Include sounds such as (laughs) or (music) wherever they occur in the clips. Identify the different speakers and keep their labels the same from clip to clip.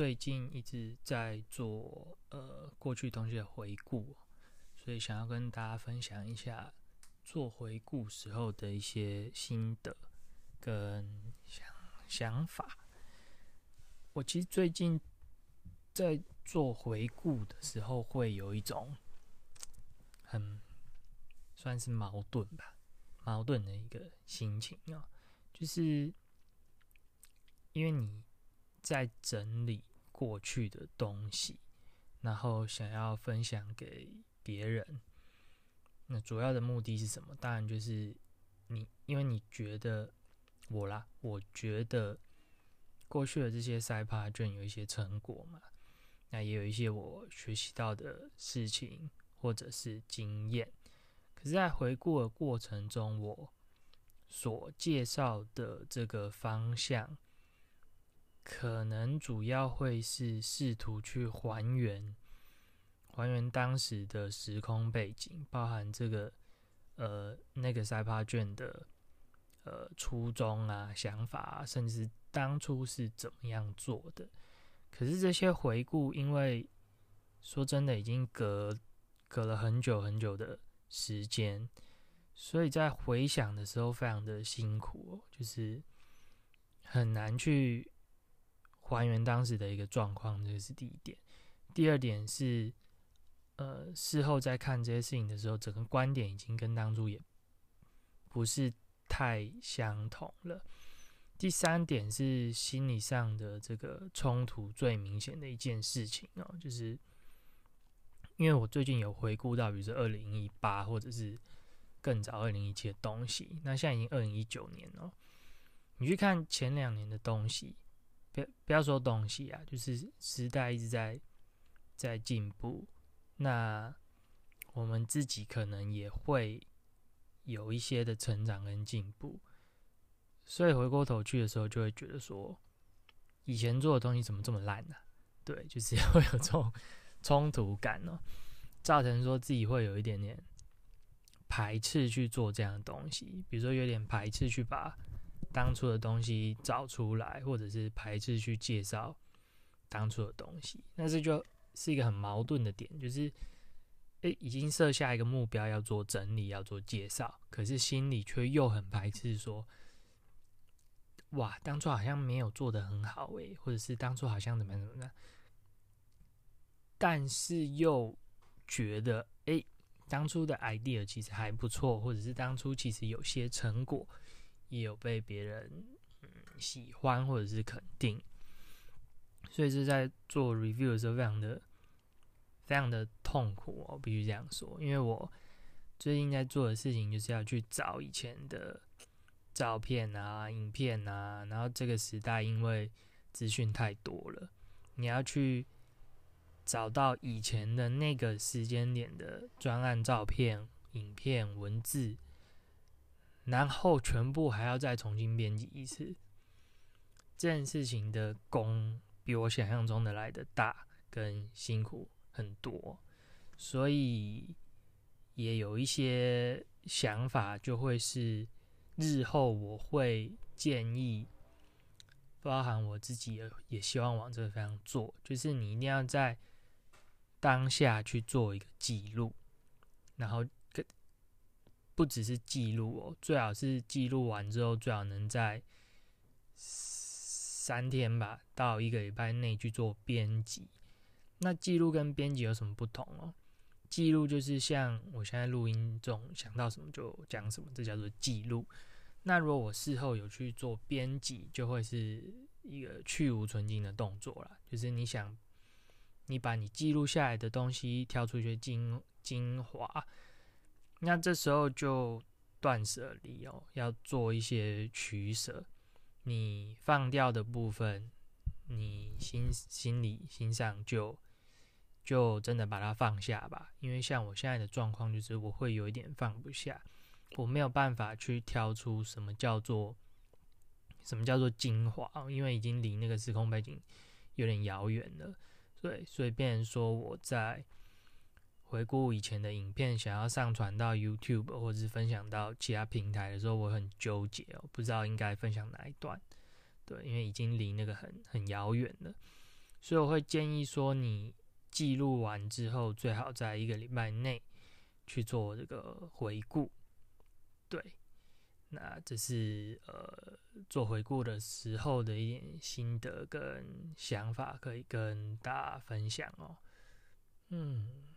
Speaker 1: 最近一直在做呃过去东西的回顾，所以想要跟大家分享一下做回顾时候的一些心得跟想想法。我其实最近在做回顾的时候，会有一种很算是矛盾吧，矛盾的一个心情啊，就是因为你。在整理过去的东西，然后想要分享给别人。那主要的目的是什么？当然就是你，因为你觉得我啦，我觉得过去的这些赛帕卷有一些成果嘛，那也有一些我学习到的事情或者是经验。可是，在回顾的过程中，我所介绍的这个方向。可能主要会是试图去还原，还原当时的时空背景，包含这个呃那个赛帕卷的呃初衷啊、想法啊，甚至当初是怎么样做的。可是这些回顾，因为说真的已经隔隔了很久很久的时间，所以在回想的时候非常的辛苦，就是很难去。还原当时的一个状况，这个是第一点。第二点是，呃，事后在看这些事情的时候，整个观点已经跟当初也不是太相同了。第三点是心理上的这个冲突最明显的一件事情哦，就是因为我最近有回顾到，比如说二零一八或者是更早二零一七的东西，那现在已经二零一九年了，你去看前两年的东西。不不要说东西啊，就是时代一直在在进步，那我们自己可能也会有一些的成长跟进步，所以回过头去的时候，就会觉得说，以前做的东西怎么这么烂呢？对，就是会有这种 (laughs) 冲突感哦，造成说自己会有一点点排斥去做这样的东西，比如说有点排斥去把。当初的东西找出来，或者是排斥去介绍当初的东西，那这就是一个很矛盾的点，就是，诶，已经设下一个目标要做整理，要做介绍，可是心里却又很排斥说，哇，当初好像没有做的很好诶，或者是当初好像怎么样怎么样，但是又觉得，诶，当初的 idea 其实还不错，或者是当初其实有些成果。也有被别人嗯喜欢或者是肯定，所以是在做 review 的时候非常的非常的痛苦哦，必须这样说。因为我最近在做的事情就是要去找以前的照片啊、影片啊，然后这个时代因为资讯太多了，你要去找到以前的那个时间点的专案照片、影片、文字。然后全部还要再重新编辑一次，这件事情的功比我想象中的来的大，跟辛苦很多，所以也有一些想法，就会是日后我会建议，包含我自己也也希望往这个方向做，就是你一定要在当下去做一个记录，然后。不只是记录哦，最好是记录完之后，最好能在三天吧到一个礼拜内去做编辑。那记录跟编辑有什么不同哦？记录就是像我现在录音中想到什么就讲什么，这叫做记录。那如果我事后有去做编辑，就会是一个去无存精的动作了。就是你想，你把你记录下来的东西挑出一些精精华。那这时候就断舍离哦，要做一些取舍。你放掉的部分，你心心里心上就就真的把它放下吧。因为像我现在的状况，就是我会有一点放不下，我没有办法去挑出什么叫做什么叫做精华，因为已经离那个时空背景有点遥远了。对，所以变成说我在。回顾以前的影片，想要上传到 YouTube 或者是分享到其他平台的时候，我很纠结哦，不知道应该分享哪一段。对，因为已经离那个很很遥远了。所以我会建议说，你记录完之后，最好在一个礼拜内去做这个回顾。对，那这是呃做回顾的时候的一点心得跟想法，可以跟大家分享哦。嗯，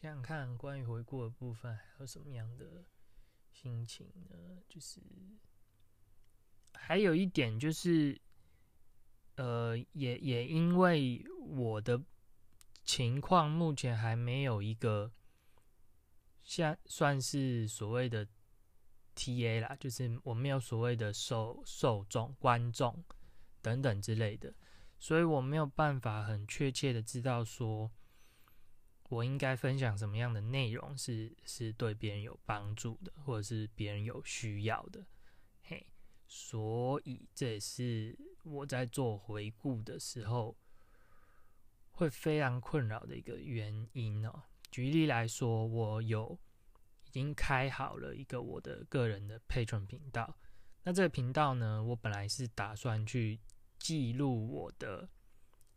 Speaker 1: 想想看，关于回顾的部分还有什么样的心情呢？就是还有一点就是。呃，也也因为我的情况目前还没有一个像算是所谓的 T A 啦，就是我没有所谓的受受众、观众等等之类的，所以我没有办法很确切的知道说我应该分享什么样的内容是是对别人有帮助的，或者是别人有需要的。嘿所以这也是我在做回顾的时候会非常困扰的一个原因哦。举例来说，我有已经开好了一个我的个人的 Patron 频道。那这个频道呢，我本来是打算去记录我的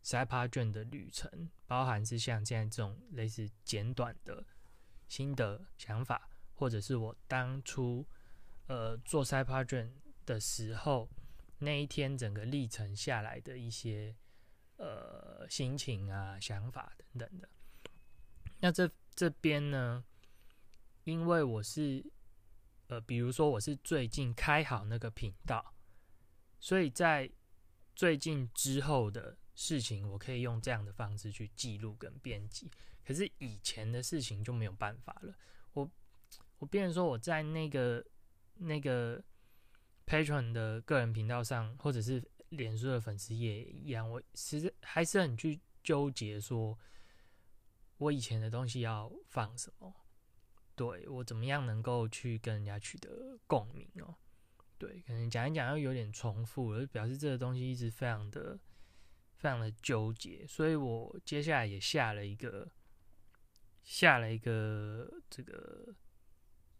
Speaker 1: s y p a 卷的旅程，包含是像现在这种类似简短的心得想法，或者是我当初呃做 s y p a 卷。的时候，那一天整个历程下来的一些呃心情啊、想法等等的。那这这边呢，因为我是呃，比如说我是最近开好那个频道，所以在最近之后的事情，我可以用这样的方式去记录跟编辑。可是以前的事情就没有办法了。我我变成说我在那个那个。Patron 的个人频道上，或者是脸书的粉丝页一样，我其实还是很去纠结，说我以前的东西要放什么，对我怎么样能够去跟人家取得共鸣哦？对，可能讲一讲又有点重复，而表示这个东西一直非常的、非常的纠结，所以我接下来也下了一个下了一个这个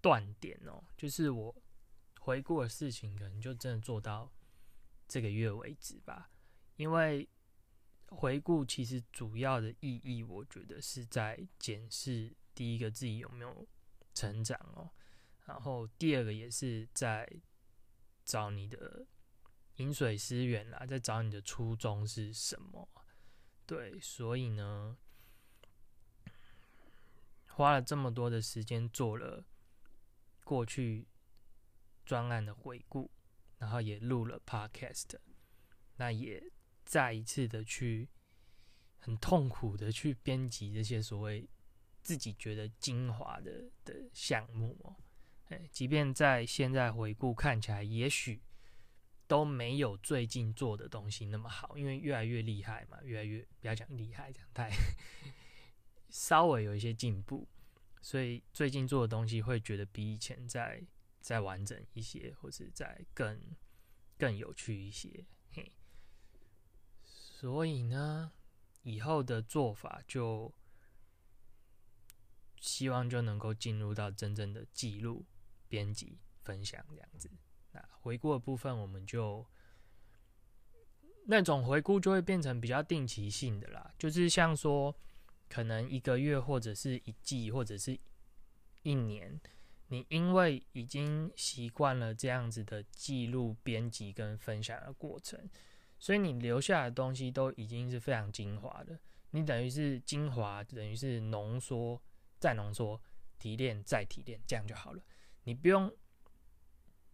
Speaker 1: 断点哦，就是我。回顾的事情，可能就真的做到这个月为止吧。因为回顾其实主要的意义，我觉得是在检视第一个自己有没有成长哦，然后第二个也是在找你的饮水思源啦，在找你的初衷是什么。对，所以呢，花了这么多的时间做了过去。专案的回顾，然后也录了 podcast，那也再一次的去很痛苦的去编辑这些所谓自己觉得精华的的项目哦，哎，即便在现在回顾看起来，也许都没有最近做的东西那么好，因为越来越厉害嘛，越来越不要讲厉害，讲太稍微有一些进步，所以最近做的东西会觉得比以前再。再完整一些，或者再更更有趣一些，嘿。所以呢，以后的做法就希望就能够进入到真正的记录、编辑、分享这样子。回顾的部分，我们就那种回顾就会变成比较定期性的啦，就是像说，可能一个月，或者是一季，或者是一年。你因为已经习惯了这样子的记录、编辑跟分享的过程，所以你留下的东西都已经是非常精华的。你等于是精华，等于是浓缩、再浓缩、提炼、再提炼，这样就好了。你不用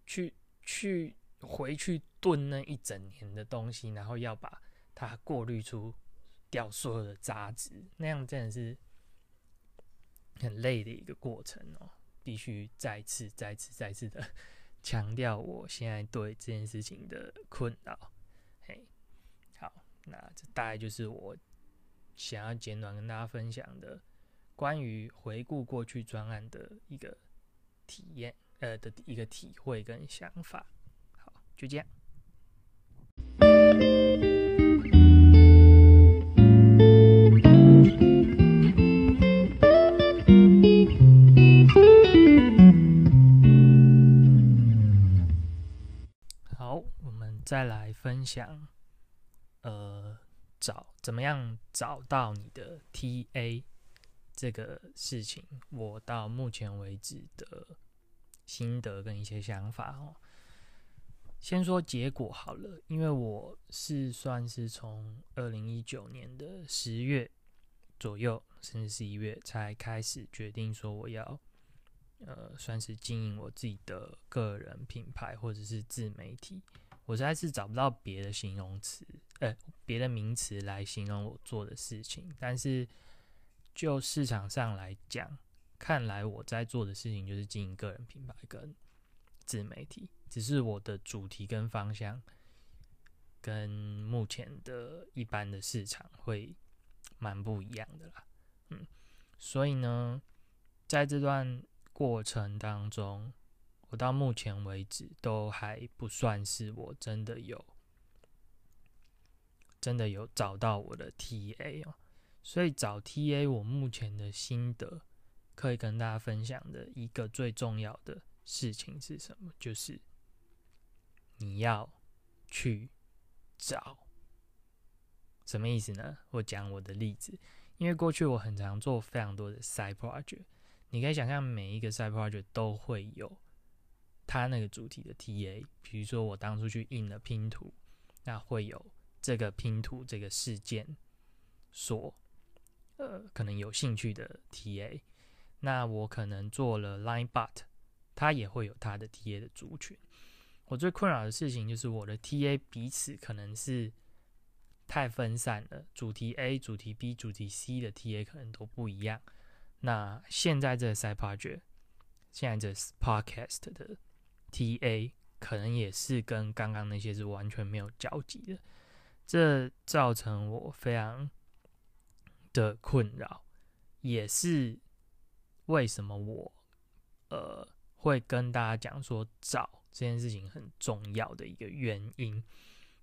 Speaker 1: 去去回去炖那一整年的东西，然后要把它过滤出掉所有的杂质，那样真的是很累的一个过程哦。必须再次、再次、再次的 (laughs) 强调，我现在对这件事情的困扰。嘿，好，那这大概就是我想要简短跟大家分享的关于回顾过去专案的一个体验，呃的一个体会跟想法。好，就这样。好，我们再来分享，呃，找怎么样找到你的 TA 这个事情，我到目前为止的心得跟一些想法哦。先说结果好了，因为我是算是从二零一九年的十月左右，甚至十一月才开始决定说我要，呃，算是经营我自己的个人品牌或者是自媒体。我实在是找不到别的形容词，呃，别的名词来形容我做的事情。但是就市场上来讲，看来我在做的事情就是经营个人品牌跟自媒体。只是我的主题跟方向，跟目前的一般的市场会蛮不一样的啦，嗯，所以呢，在这段过程当中，我到目前为止都还不算是我真的有真的有找到我的 TA 哦，所以找 TA 我目前的心得可以跟大家分享的一个最重要的事情是什么？就是。你要去找什么意思呢？我讲我的例子，因为过去我很常做非常多的 side project，你可以想象每一个 side project 都会有它那个主题的 TA，比如说我当初去印了拼图，那会有这个拼图这个事件所呃可能有兴趣的 TA，那我可能做了 line but，它也会有它的 TA 的族群。我最困扰的事情就是我的 TA 彼此可能是太分散了，主题 A、主题 B、主题 C 的 TA 可能都不一样。那现在这个 side Page 现在这 podcast 的 TA 可能也是跟刚刚那些是完全没有交集的，这造成我非常的困扰，也是为什么我呃会跟大家讲说找。这件事情很重要的一个原因，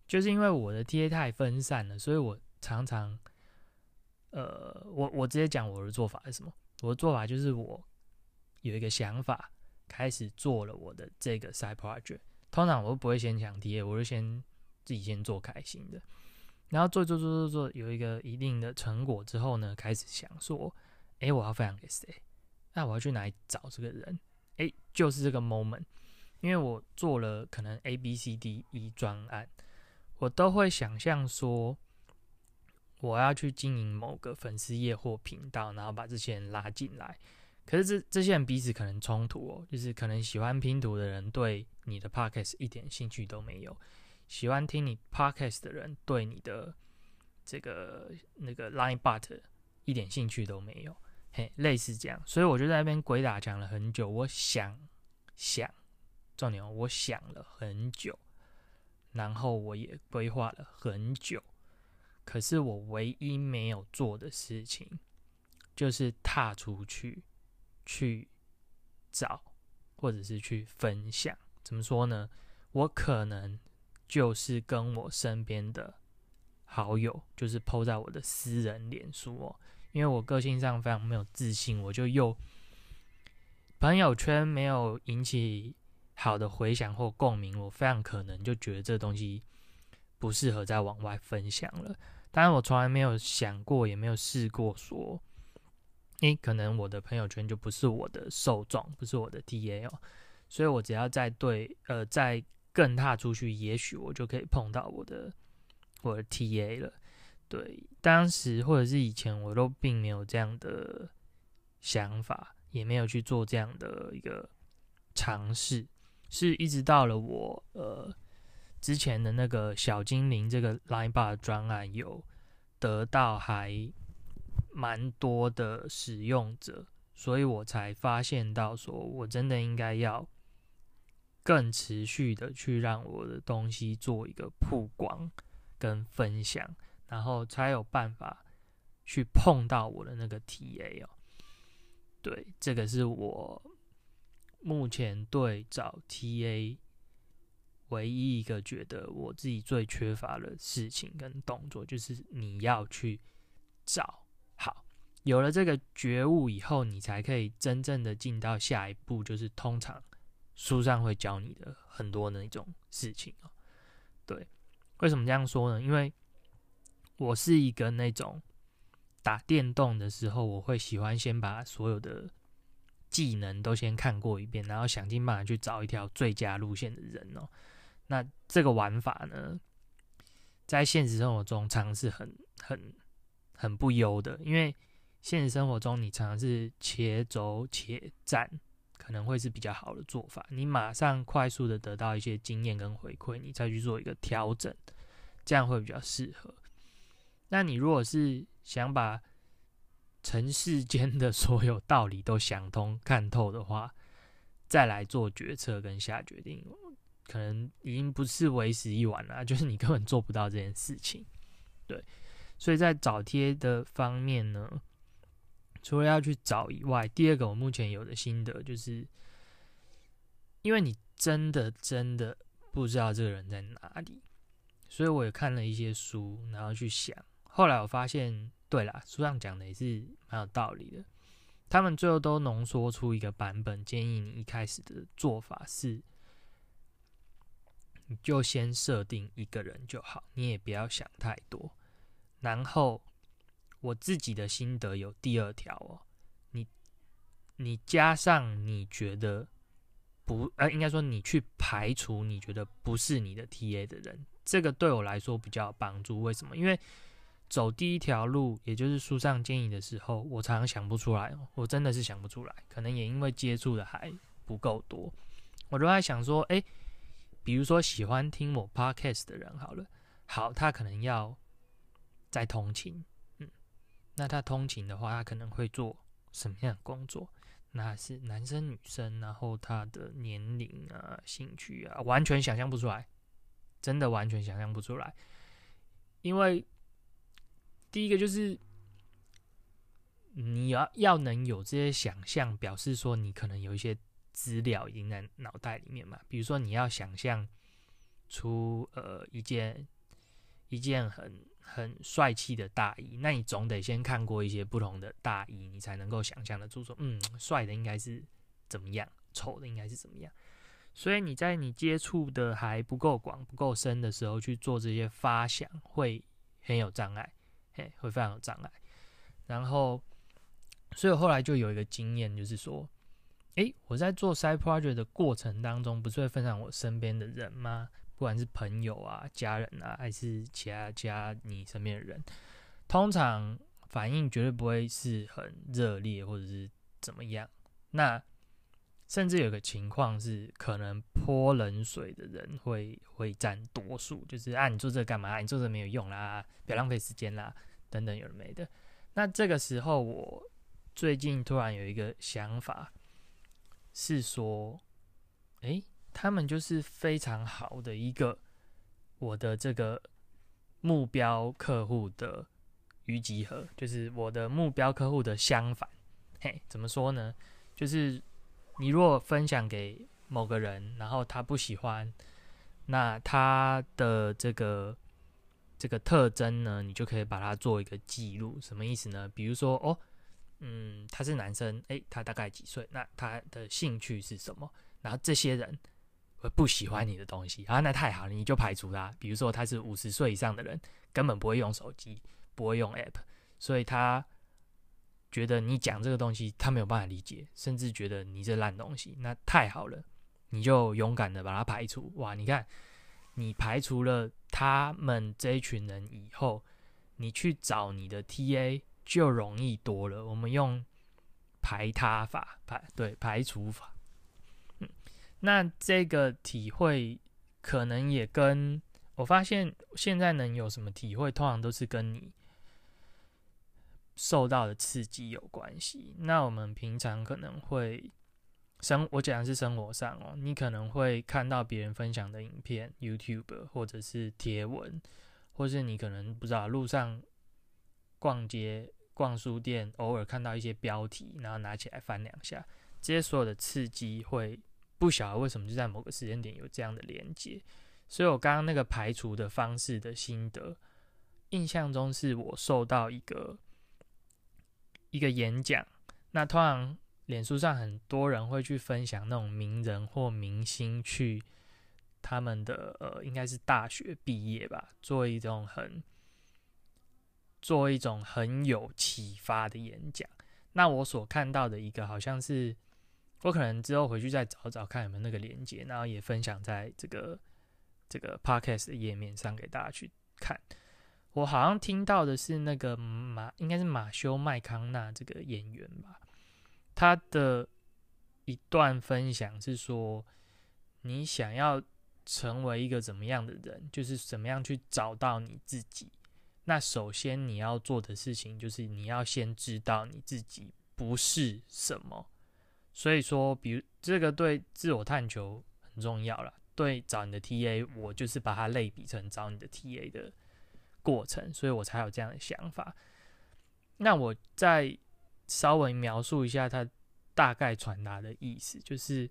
Speaker 1: 就是因为我的 TA 太分散了，所以我常常，呃，我我直接讲我的做法是什么？我的做法就是我有一个想法，开始做了我的这个 side project。通常我都不会先讲 TA，我就先自己先做开心的，然后做做做做做，有一个一定的成果之后呢，开始想说，哎，我要分享给谁？那我要去哪里找这个人？哎，就是这个 moment。因为我做了可能 A、B、C、D、E 专案，我都会想象说，我要去经营某个粉丝页或频道，然后把这些人拉进来。可是这这些人彼此可能冲突哦，就是可能喜欢拼图的人对你的 Podcast 一点兴趣都没有，喜欢听你 Podcast 的人对你的这个那个 Line But 一点兴趣都没有，类似这样。所以我就在那边鬼打墙了很久，我想想。重点，我想了很久，然后我也规划了很久，可是我唯一没有做的事情，就是踏出去去找，或者是去分享。怎么说呢？我可能就是跟我身边的好友，就是 PO 在我的私人脸书哦，因为我个性上非常没有自信，我就又朋友圈没有引起。好的回响或共鸣，我非常可能就觉得这东西不适合再往外分享了。当然，我从来没有想过，也没有试过说，诶，可能我的朋友圈就不是我的受众，不是我的 TA 哦。所以我只要再对，呃，再更踏出去，也许我就可以碰到我的我的 TA 了。对，当时或者是以前，我都并没有这样的想法，也没有去做这样的一个尝试。是一直到了我呃之前的那个小精灵这个 Line Bar 专案有得到还蛮多的使用者，所以我才发现到说我真的应该要更持续的去让我的东西做一个曝光跟分享，然后才有办法去碰到我的那个 TA 哦。对，这个是我。目前对找 TA 唯一一个觉得我自己最缺乏的事情跟动作，就是你要去找好。有了这个觉悟以后，你才可以真正的进到下一步，就是通常书上会教你的很多那种事情哦。对，为什么这样说呢？因为我是一个那种打电动的时候，我会喜欢先把所有的技能都先看过一遍，然后想尽办法去找一条最佳路线的人哦。那这个玩法呢，在现实生活中常常是很很很不优的，因为现实生活中你常常是且走且战，可能会是比较好的做法。你马上快速的得到一些经验跟回馈，你再去做一个调整，这样会比较适合。那你如果是想把尘世间的所有道理都想通、看透的话，再来做决策跟下决定，可能已经不是为时已晚了。(laughs) 就是你根本做不到这件事情。对，所以在找贴的方面呢，除了要去找以外，第二个我目前有的心得就是，因为你真的真的不知道这个人在哪里，所以我也看了一些书，然后去想。后来我发现，对啦，书上讲的也是蛮有道理的。他们最后都浓缩出一个版本，建议你一开始的做法是，你就先设定一个人就好，你也不要想太多。然后我自己的心得有第二条哦，你你加上你觉得不，呃，应该说你去排除你觉得不是你的 TA 的人，这个对我来说比较有帮助。为什么？因为走第一条路，也就是书上建议的时候，我常常想不出来，我真的是想不出来。可能也因为接触的还不够多，我都在想说，哎，比如说喜欢听我 podcast 的人，好了，好，他可能要在通勤，嗯，那他通勤的话，他可能会做什么样的工作？那是男生女生，然后他的年龄啊、兴趣啊，完全想象不出来，真的完全想象不出来，因为。第一个就是你要要能有这些想象，表示说你可能有一些资料已经在脑袋里面嘛。比如说你要想象出呃一件一件很很帅气的大衣，那你总得先看过一些不同的大衣，你才能够想象得出说，嗯，帅的应该是怎么样，丑的应该是怎么样。所以你在你接触的还不够广、不够深的时候去做这些发想，会很有障碍。哎，会非常有障碍。然后，所以后来就有一个经验，就是说，哎，我在做 side project 的过程当中，不是会分享我身边的人吗？不管是朋友啊、家人啊，还是其他加你身边的人，通常反应绝对不会是很热烈，或者是怎么样。那甚至有个情况是，可能泼冷水的人会会占多数，就是啊，你做这干嘛？你做这没有用啦，不要浪费时间啦。等等，有的没的。那这个时候，我最近突然有一个想法，是说，哎，他们就是非常好的一个我的这个目标客户的余集合，就是我的目标客户的相反。嘿，怎么说呢？就是你如果分享给某个人，然后他不喜欢，那他的这个。这个特征呢，你就可以把它做一个记录，什么意思呢？比如说，哦，嗯，他是男生，诶，他大概几岁？那他的兴趣是什么？然后这些人会不喜欢你的东西，啊，那太好了，你就排除他。比如说，他是五十岁以上的人，根本不会用手机，不会用 App，所以他觉得你讲这个东西，他没有办法理解，甚至觉得你这烂东西。那太好了，你就勇敢的把它排除。哇，你看。你排除了他们这一群人以后，你去找你的 TA 就容易多了。我们用排他法排对排除法，嗯，那这个体会可能也跟我发现现在能有什么体会，通常都是跟你受到的刺激有关系。那我们平常可能会。生我讲的是生活上哦，你可能会看到别人分享的影片，YouTube 或者是贴文，或是你可能不知道路上逛街、逛书店，偶尔看到一些标题，然后拿起来翻两下，这些所有的刺激会不晓得为什么就在某个时间点有这样的连接。所以我刚刚那个排除的方式的心得，印象中是我受到一个一个演讲，那通常。脸书上很多人会去分享那种名人或明星去他们的呃，应该是大学毕业吧，做一种很做一种很有启发的演讲。那我所看到的一个，好像是我可能之后回去再找找看有没有那个连接，然后也分享在这个这个 podcast 的页面上给大家去看。我好像听到的是那个马，应该是马修麦康纳这个演员吧，他的一段分享是说，你想要成为一个怎么样的人，就是怎么样去找到你自己。那首先你要做的事情就是你要先知道你自己不是什么，所以说，比如这个对自我探求很重要了。对找你的 TA，我就是把它类比成找你的 TA 的过程，所以我才有这样的想法。那我再稍微描述一下它大概传达的意思，就是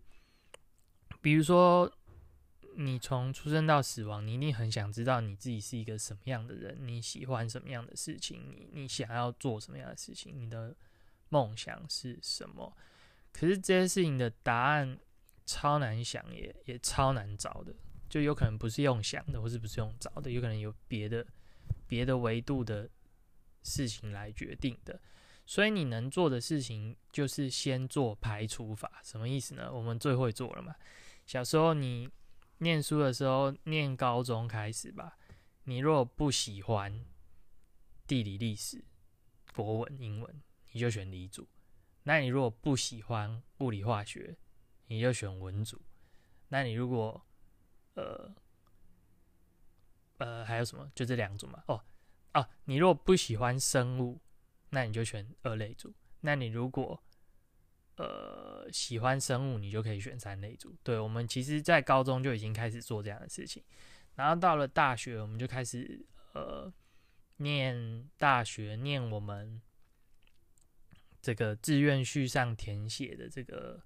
Speaker 1: 比如说。你从出生到死亡，你一定很想知道你自己是一个什么样的人，你喜欢什么样的事情，你你想要做什么样的事情，你的梦想是什么？可是这些事情的答案超难想，也也超难找的，就有可能不是用想的，或是不是用找的，有可能有别的别的维度的事情来决定的。所以你能做的事情就是先做排除法，什么意思呢？我们最会做了嘛。小时候你。念书的时候，念高中开始吧。你若不喜欢地理、历史、国文、英文，你就选理组；那你若不喜欢物理、化学，你就选文组；那你如果呃呃还有什么？就这两组嘛。哦哦，你如果不喜欢生物，那你就选二类组；那你如果呃，喜欢生物，你就可以选三类组。对我们，其实，在高中就已经开始做这样的事情，然后到了大学，我们就开始呃，念大学，念我们这个志愿序上填写的这个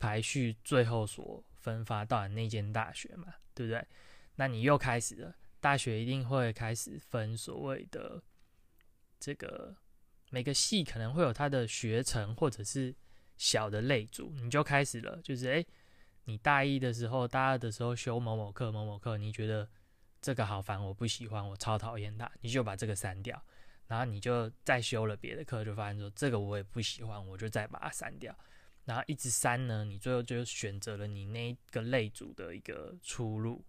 Speaker 1: 排序，最后所分发到的那间大学嘛，对不对？那你又开始了，大学一定会开始分所谓的这个每个系可能会有它的学程，或者是。小的类组，你就开始了，就是诶，你大一的时候、大二的时候修某某课、某某课，你觉得这个好烦，我不喜欢，我超讨厌它，你就把这个删掉，然后你就再修了别的课，就发现说这个我也不喜欢，我就再把它删掉，然后一直删呢，你最后就选择了你那个类组的一个出路，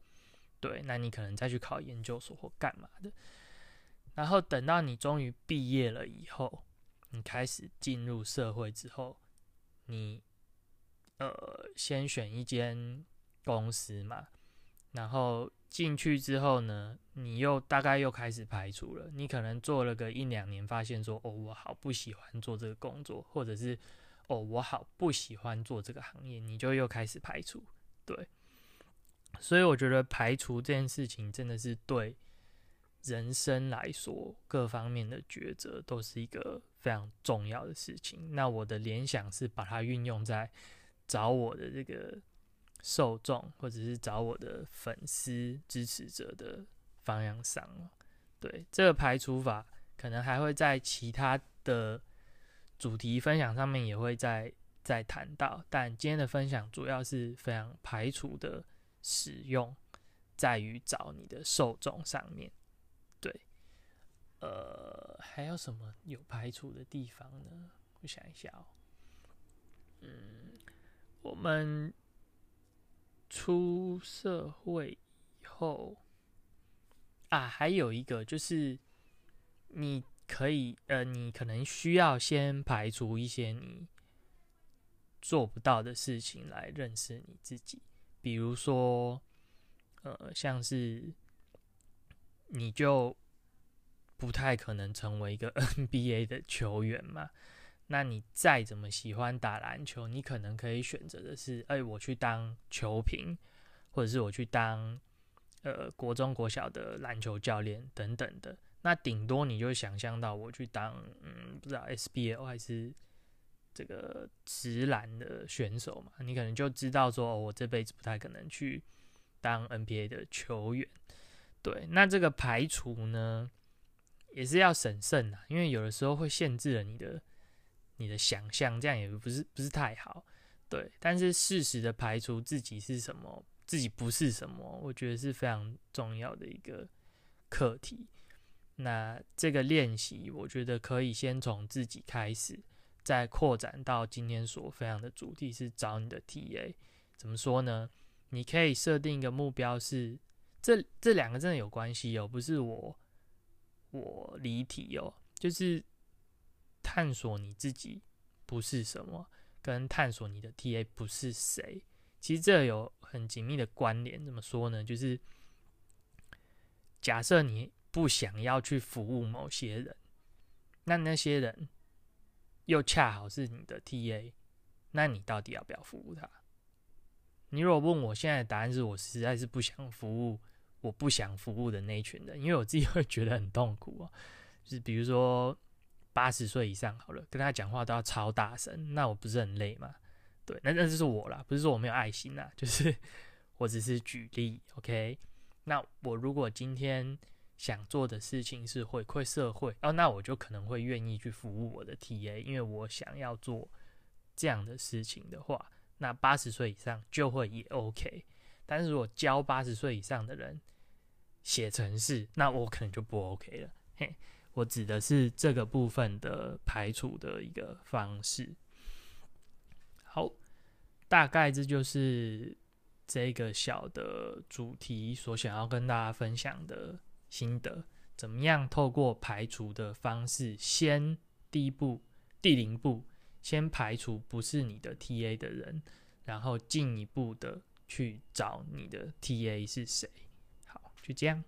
Speaker 1: 对，那你可能再去考研究所或干嘛的，然后等到你终于毕业了以后，你开始进入社会之后。你呃，先选一间公司嘛，然后进去之后呢，你又大概又开始排除了。你可能做了个一两年，发现说，哦，我好不喜欢做这个工作，或者是，哦，我好不喜欢做这个行业，你就又开始排除。对，所以我觉得排除这件事情真的是对人生来说，各方面的抉择都是一个。非常重要的事情。那我的联想是把它运用在找我的这个受众，或者是找我的粉丝支持者的方向上对这个排除法，可能还会在其他的主题分享上面也会再再谈到。但今天的分享主要是非常排除的使用，在于找你的受众上面。对呃，还有什么有排除的地方呢？我想一下哦。嗯，我们出社会以后啊，还有一个就是，你可以呃，你可能需要先排除一些你做不到的事情来认识你自己，比如说，呃，像是你就。不太可能成为一个 (laughs) NBA 的球员嘛？那你再怎么喜欢打篮球，你可能可以选择的是，哎，我去当球评，或者是我去当呃国中国小的篮球教练等等的。那顶多你就想象到我去当嗯，不知道 SBL 还是这个直篮的选手嘛？你可能就知道说，我这辈子不太可能去当 NBA 的球员。对，那这个排除呢？也是要审慎的，因为有的时候会限制了你的你的想象，这样也不是不是太好，对。但是适时的排除自己是什么，自己不是什么，我觉得是非常重要的一个课题。那这个练习，我觉得可以先从自己开始，再扩展到今天所分享的主题是找你的 TA。怎么说呢？你可以设定一个目标，是这这两个真的有关系哦，不是我我离题哦，就是探索你自己不是什么，跟探索你的 TA 不是谁，其实这有很紧密的关联。怎么说呢？就是假设你。不想要去服务某些人，那那些人又恰好是你的 TA，那你到底要不要服务他？你如果问我现在的答案是我实在是不想服务，我不想服务的那一群人，因为我自己会觉得很痛苦哦。就是比如说八十岁以上好了，跟他讲话都要超大声，那我不是很累吗？对，那那就是我啦，不是说我没有爱心啦，就是 (laughs) 我只是举例，OK？那我如果今天。想做的事情是回馈社会哦，那我就可能会愿意去服务我的 TA，因为我想要做这样的事情的话，那八十岁以上就会也 OK。但是如果教八十岁以上的人写程式，那我可能就不 OK 了。嘿，我指的是这个部分的排除的一个方式。好，大概这就是这个小的主题所想要跟大家分享的。心得怎么样？透过排除的方式，先第一步、第零步，先排除不是你的 TA 的人，然后进一步的去找你的 TA 是谁。好，就这样。